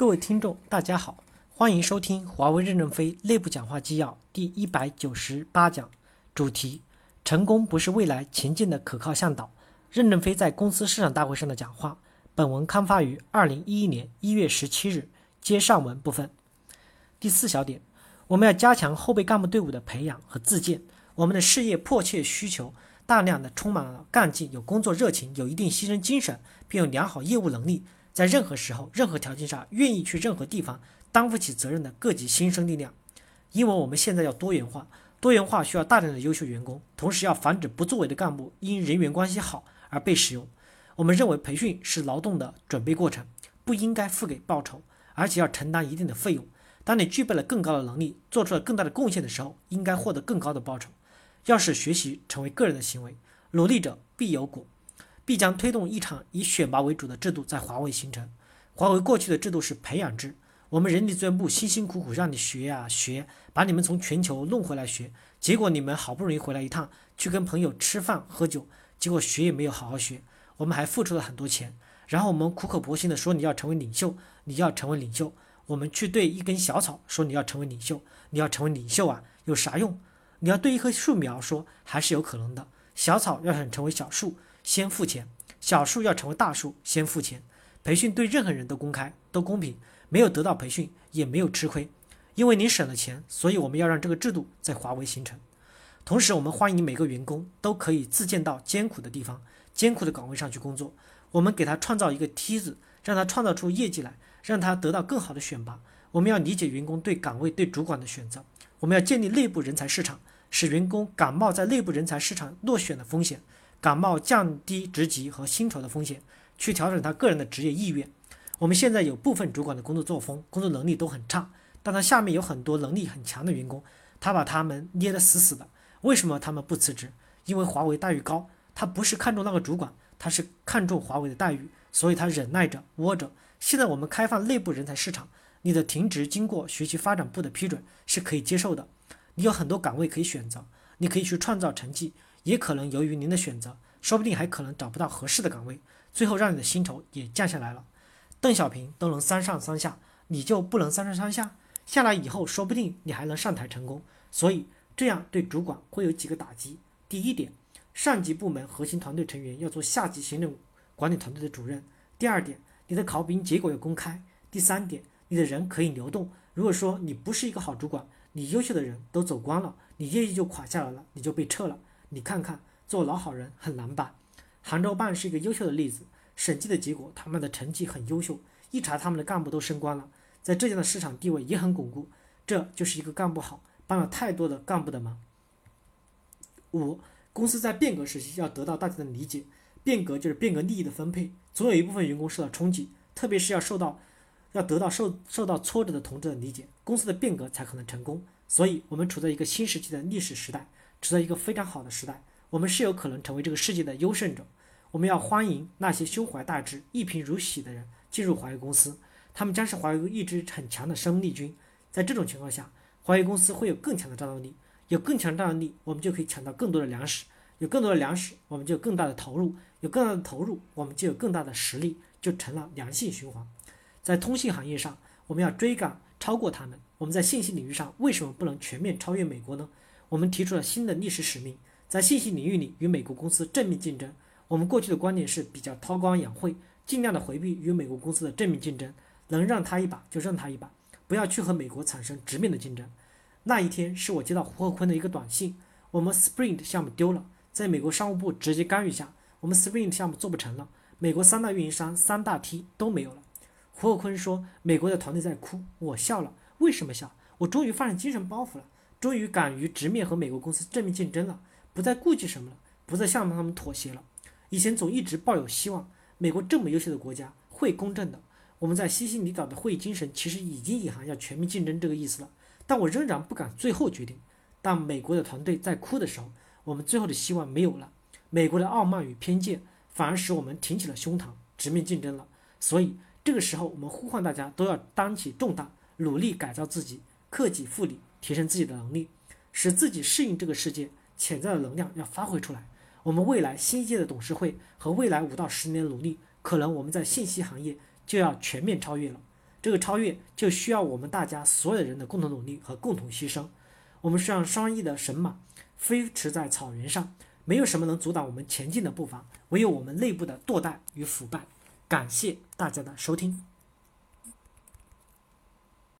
各位听众，大家好，欢迎收听华为任正非内部讲话纪要第一百九十八讲，主题：成功不是未来前进的可靠向导。任正非在公司市场大会上的讲话。本文刊发于二零一一年一月十七日。接上文部分。第四小点，我们要加强后备干部队伍的培养和自荐。我们的事业迫切需求大量的充满了干劲、有工作热情、有一定牺牲精神，并有良好业务能力。在任何时候、任何条件下，愿意去任何地方担负起责任的各级新生力量，因为我们现在要多元化，多元化需要大量的优秀员工，同时要防止不作为的干部因人员关系好而被使用。我们认为培训是劳动的准备过程，不应该付给报酬，而且要承担一定的费用。当你具备了更高的能力，做出了更大的贡献的时候，应该获得更高的报酬。要使学习成为个人的行为，努力者必有果。必将推动一场以选拔为主的制度在华为形成。华为过去的制度是培养制，我们人力资源部辛辛苦苦让你学呀学，把你们从全球弄回来学，结果你们好不容易回来一趟，去跟朋友吃饭喝酒，结果学也没有好好学，我们还付出了很多钱，然后我们苦口婆心的说你要成为领袖，你要成为领袖，我们去对一根小草说你要成为领袖，你要成为领袖啊，有啥用？你要对一棵树苗说还是有可能的，小草要想成为小树。先付钱，小树要成为大树，先付钱。培训对任何人都公开、都公平，没有得到培训也没有吃亏，因为你省了钱，所以我们要让这个制度在华为形成。同时，我们欢迎每个员工都可以自荐到艰苦的地方、艰苦的岗位上去工作。我们给他创造一个梯子，让他创造出业绩来，让他得到更好的选拔。我们要理解员工对岗位、对主管的选择。我们要建立内部人才市场，使员工感冒在内部人才市场落选的风险。感冒降低职级和薪酬的风险，去调整他个人的职业意愿。我们现在有部分主管的工作作风、工作能力都很差，但他下面有很多能力很强的员工，他把他们捏得死死的。为什么他们不辞职？因为华为待遇高，他不是看中那个主管，他是看中华为的待遇，所以他忍耐着窝着。现在我们开放内部人才市场，你的停职经过学习发展部的批准是可以接受的。你有很多岗位可以选择，你可以去创造成绩。也可能由于您的选择，说不定还可能找不到合适的岗位，最后让你的薪酬也降下来了。邓小平都能三上三下，你就不能三上三下？下来以后，说不定你还能上台成功。所以这样对主管会有几个打击：第一点，上级部门核心团队成员要做下级行政管理团队的主任；第二点，你的考评结果要公开；第三点，你的人可以流动。如果说你不是一个好主管，你优秀的人都走光了，你业绩就垮下来了，你就被撤了。你看看，做老好人很难吧？杭州办是一个优秀的例子，审计的结果，他们的成绩很优秀，一查他们的干部都升官了，在浙江的市场地位也很巩固，这就是一个干部好，帮了太多的干部的忙。五，公司在变革时期要得到大家的理解，变革就是变革利益的分配，总有一部分员工受到冲击，特别是要受到，要得到受受到挫折的同志的理解，公司的变革才可能成功。所以，我们处在一个新时期的历史时代。处在一个非常好的时代，我们是有可能成为这个世界的优胜者。我们要欢迎那些胸怀大志、一贫如洗的人进入华为公司，他们将是华为一支很强的生力军。在这种情况下，华为公司会有更强的战斗力，有更强的战斗力，我们就可以抢到更多的粮食，有更多的粮食，我们就有更大的投入，有更大的投入，我们就有更大的实力，就成了良性循环。在通信行业上，我们要追赶超过他们。我们在信息领域上为什么不能全面超越美国呢？我们提出了新的历史使命，在信息领域里与美国公司正面竞争。我们过去的观点是比较韬光养晦，尽量的回避与美国公司的正面竞争，能让他一把就让他一把，不要去和美国产生直面的竞争。那一天是我接到胡厚昆的一个短信，我们 Sprint 项目丢了，在美国商务部直接干预下，我们 Sprint 项目做不成了，美国三大运营商三大 T 都没有了。胡厚昆说美国的团队在哭，我笑了，为什么笑？我终于放下精神包袱了。终于敢于直面和美国公司正面竞争了，不再顾忌什么了，不再向他们妥协了。以前总一直抱有希望，美国这么优秀的国家会公正的。我们在西西里岛的会议精神其实已经隐含要全面竞争这个意思了，但我仍然不敢最后决定。当美国的团队在哭的时候，我们最后的希望没有了。美国的傲慢与偏见反而使我们挺起了胸膛，直面竞争了。所以这个时候，我们呼唤大家都要担起重担，努力改造自己，克己复礼。提升自己的能力，使自己适应这个世界，潜在的能量要发挥出来。我们未来新一届的董事会和未来五到十年的努力，可能我们在信息行业就要全面超越了。这个超越就需要我们大家所有人的共同努力和共同牺牲。我们是让双翼的神马，飞驰在草原上，没有什么能阻挡我们前进的步伐，唯有我们内部的堕怠与腐败。感谢大家的收听。